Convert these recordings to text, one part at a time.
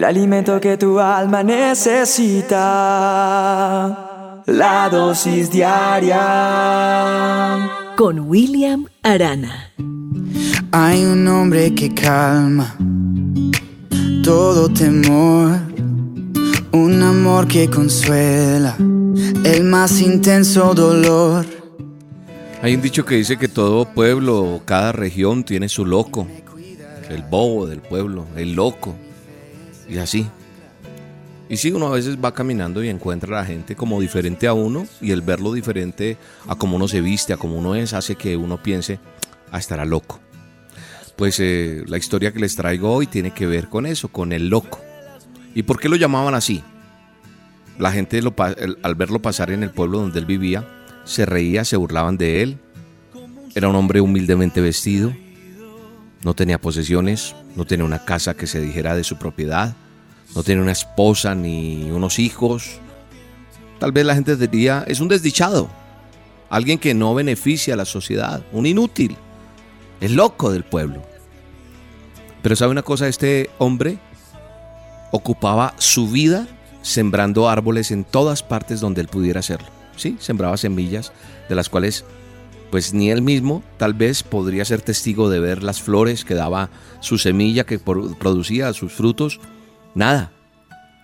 el alimento que tu alma necesita. La dosis diaria. Con William Arana. Hay un hombre que calma todo temor. Un amor que consuela el más intenso dolor. Hay un dicho que dice que todo pueblo, cada región tiene su loco. El bobo del pueblo, el loco. Y así. Y si uno a veces va caminando y encuentra a la gente como diferente a uno y el verlo diferente a cómo uno se viste, a cómo uno es, hace que uno piense, ah, estará loco. Pues eh, la historia que les traigo hoy tiene que ver con eso, con el loco. ¿Y por qué lo llamaban así? La gente al verlo pasar en el pueblo donde él vivía, se reía, se burlaban de él. Era un hombre humildemente vestido, no tenía posesiones, no tenía una casa que se dijera de su propiedad, no tenía una esposa ni unos hijos. Tal vez la gente diría, es un desdichado, alguien que no beneficia a la sociedad, un inútil, el loco del pueblo. Pero sabe una cosa, este hombre ocupaba su vida sembrando árboles en todas partes donde él pudiera hacerlo. Sí, sembraba semillas de las cuales pues ni él mismo tal vez podría ser testigo de ver las flores que daba su semilla, que producía sus frutos. Nada.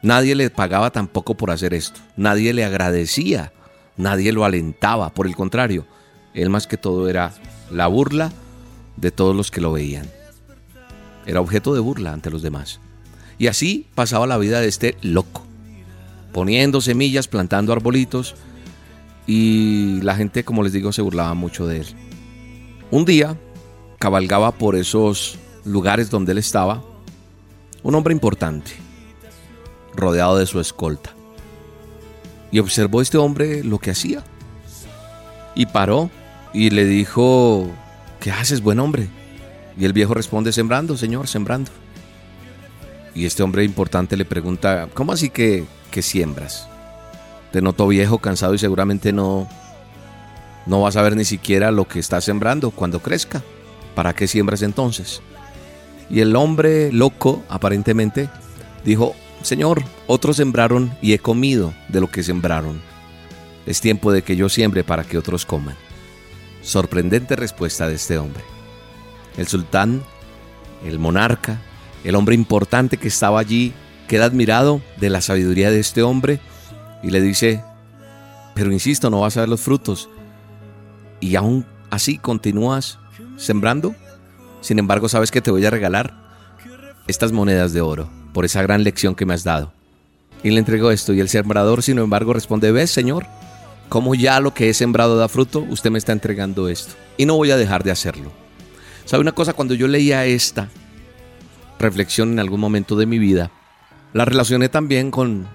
Nadie le pagaba tampoco por hacer esto. Nadie le agradecía. Nadie lo alentaba. Por el contrario, él más que todo era la burla de todos los que lo veían. Era objeto de burla ante los demás. Y así pasaba la vida de este loco, poniendo semillas, plantando arbolitos, y la gente, como les digo, se burlaba mucho de él. Un día cabalgaba por esos lugares donde él estaba un hombre importante, rodeado de su escolta. Y observó este hombre lo que hacía. Y paró y le dijo, ¿qué haces, buen hombre? Y el viejo responde, sembrando, señor, sembrando. Y este hombre importante le pregunta, ¿cómo así que, que siembras? Te noto viejo, cansado y seguramente no, no vas a ver ni siquiera lo que estás sembrando cuando crezca. ¿Para qué siembras entonces? Y el hombre loco, aparentemente, dijo, Señor, otros sembraron y he comido de lo que sembraron. Es tiempo de que yo siembre para que otros coman. Sorprendente respuesta de este hombre. El sultán, el monarca, el hombre importante que estaba allí, queda admirado de la sabiduría de este hombre y le dice, pero insisto, no vas a ver los frutos. Y aún así continúas sembrando. Sin embargo, sabes que te voy a regalar estas monedas de oro por esa gran lección que me has dado. Y le entregó esto y el sembrador, sin embargo, responde, ves, Señor, como ya lo que he sembrado da fruto, usted me está entregando esto. Y no voy a dejar de hacerlo. ¿Sabe una cosa? Cuando yo leía esta reflexión en algún momento de mi vida, la relacioné también con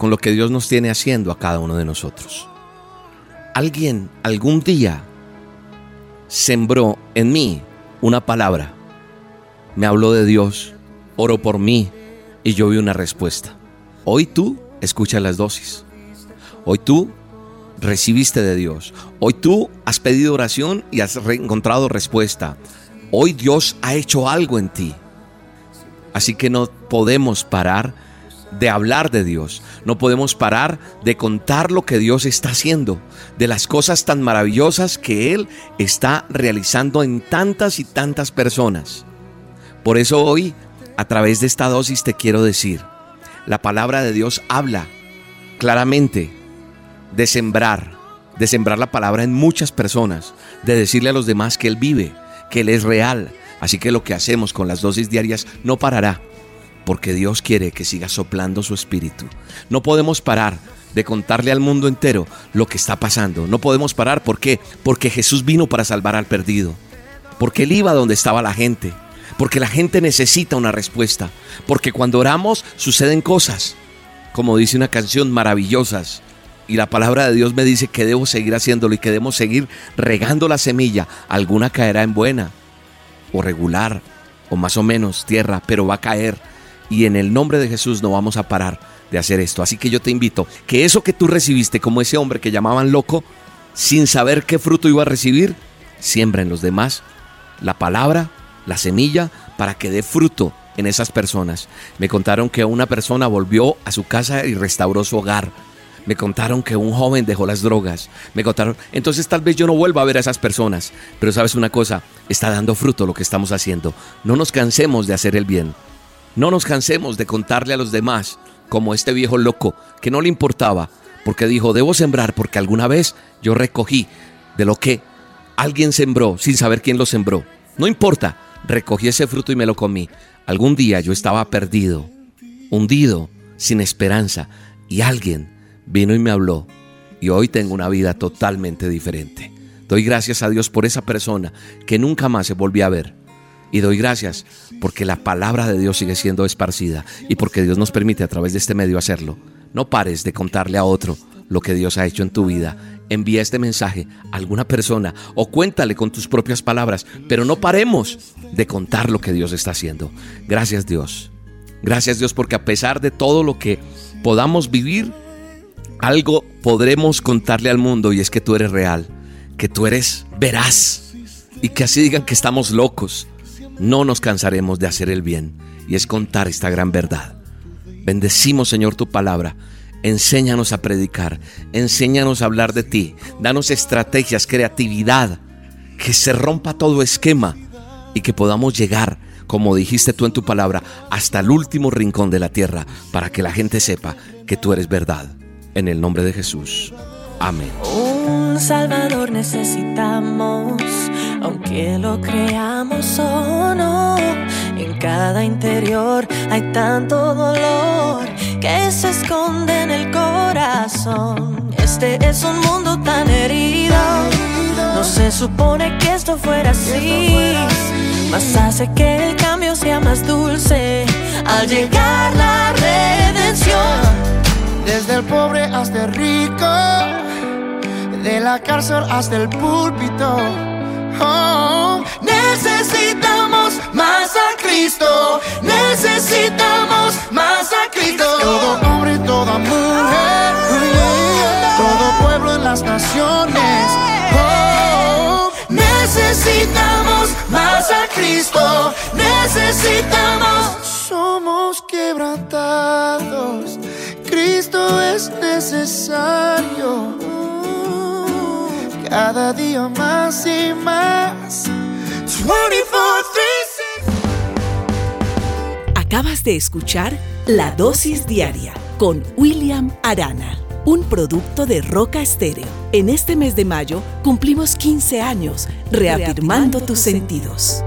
con lo que Dios nos tiene haciendo a cada uno de nosotros. Alguien algún día sembró en mí una palabra, me habló de Dios, oró por mí y yo vi una respuesta. Hoy tú escuchas las dosis. Hoy tú recibiste de Dios. Hoy tú has pedido oración y has encontrado respuesta. Hoy Dios ha hecho algo en ti. Así que no podemos parar de hablar de Dios. No podemos parar de contar lo que Dios está haciendo, de las cosas tan maravillosas que Él está realizando en tantas y tantas personas. Por eso hoy, a través de esta dosis, te quiero decir, la palabra de Dios habla claramente de sembrar, de sembrar la palabra en muchas personas, de decirle a los demás que Él vive, que Él es real. Así que lo que hacemos con las dosis diarias no parará porque Dios quiere que siga soplando su espíritu. No podemos parar de contarle al mundo entero lo que está pasando. No podemos parar, ¿por qué? Porque Jesús vino para salvar al perdido. Porque Él iba donde estaba la gente. Porque la gente necesita una respuesta. Porque cuando oramos suceden cosas, como dice una canción, maravillosas. Y la palabra de Dios me dice que debo seguir haciéndolo y que debemos seguir regando la semilla. Alguna caerá en buena o regular o más o menos tierra, pero va a caer y en el nombre de Jesús no vamos a parar de hacer esto. Así que yo te invito que eso que tú recibiste como ese hombre que llamaban loco, sin saber qué fruto iba a recibir, siembra en los demás la palabra, la semilla, para que dé fruto en esas personas. Me contaron que una persona volvió a su casa y restauró su hogar. Me contaron que un joven dejó las drogas. Me contaron, entonces tal vez yo no vuelva a ver a esas personas. Pero sabes una cosa, está dando fruto lo que estamos haciendo. No nos cansemos de hacer el bien. No nos cansemos de contarle a los demás, como este viejo loco, que no le importaba, porque dijo, debo sembrar porque alguna vez yo recogí de lo que alguien sembró sin saber quién lo sembró. No importa, recogí ese fruto y me lo comí. Algún día yo estaba perdido, hundido, sin esperanza, y alguien vino y me habló, y hoy tengo una vida totalmente diferente. Doy gracias a Dios por esa persona que nunca más se volvió a ver. Y doy gracias porque la palabra de Dios sigue siendo esparcida y porque Dios nos permite a través de este medio hacerlo. No pares de contarle a otro lo que Dios ha hecho en tu vida. Envía este mensaje a alguna persona o cuéntale con tus propias palabras, pero no paremos de contar lo que Dios está haciendo. Gracias Dios. Gracias Dios porque a pesar de todo lo que podamos vivir, algo podremos contarle al mundo y es que tú eres real, que tú eres veraz y que así digan que estamos locos. No nos cansaremos de hacer el bien y es contar esta gran verdad. Bendecimos Señor tu palabra. Enséñanos a predicar, enséñanos a hablar de ti, danos estrategias, creatividad, que se rompa todo esquema y que podamos llegar, como dijiste tú en tu palabra, hasta el último rincón de la tierra para que la gente sepa que tú eres verdad. En el nombre de Jesús. Amén. Un Salvador necesitamos, aunque lo creamos o no. En cada interior hay tanto dolor que se esconde en el corazón. Este es un mundo tan herido. No se supone que esto fuera así. Más hace que el cambio sea más dulce al llegar la redención. Desde el pobre hasta el rico, de la cárcel hasta el púlpito. Necesitamos más a Cristo, necesitamos más a Cristo. Todo hombre y toda mujer, todo pueblo en las naciones. Oh, necesitamos más a Cristo, necesitamos. Somos quebrantados, Cristo es necesario. Cada día más y más. 24, Acabas de escuchar La Dosis Diaria con William Arana, un producto de Roca Estéreo. En este mes de mayo cumplimos 15 años reafirmando tus sentidos.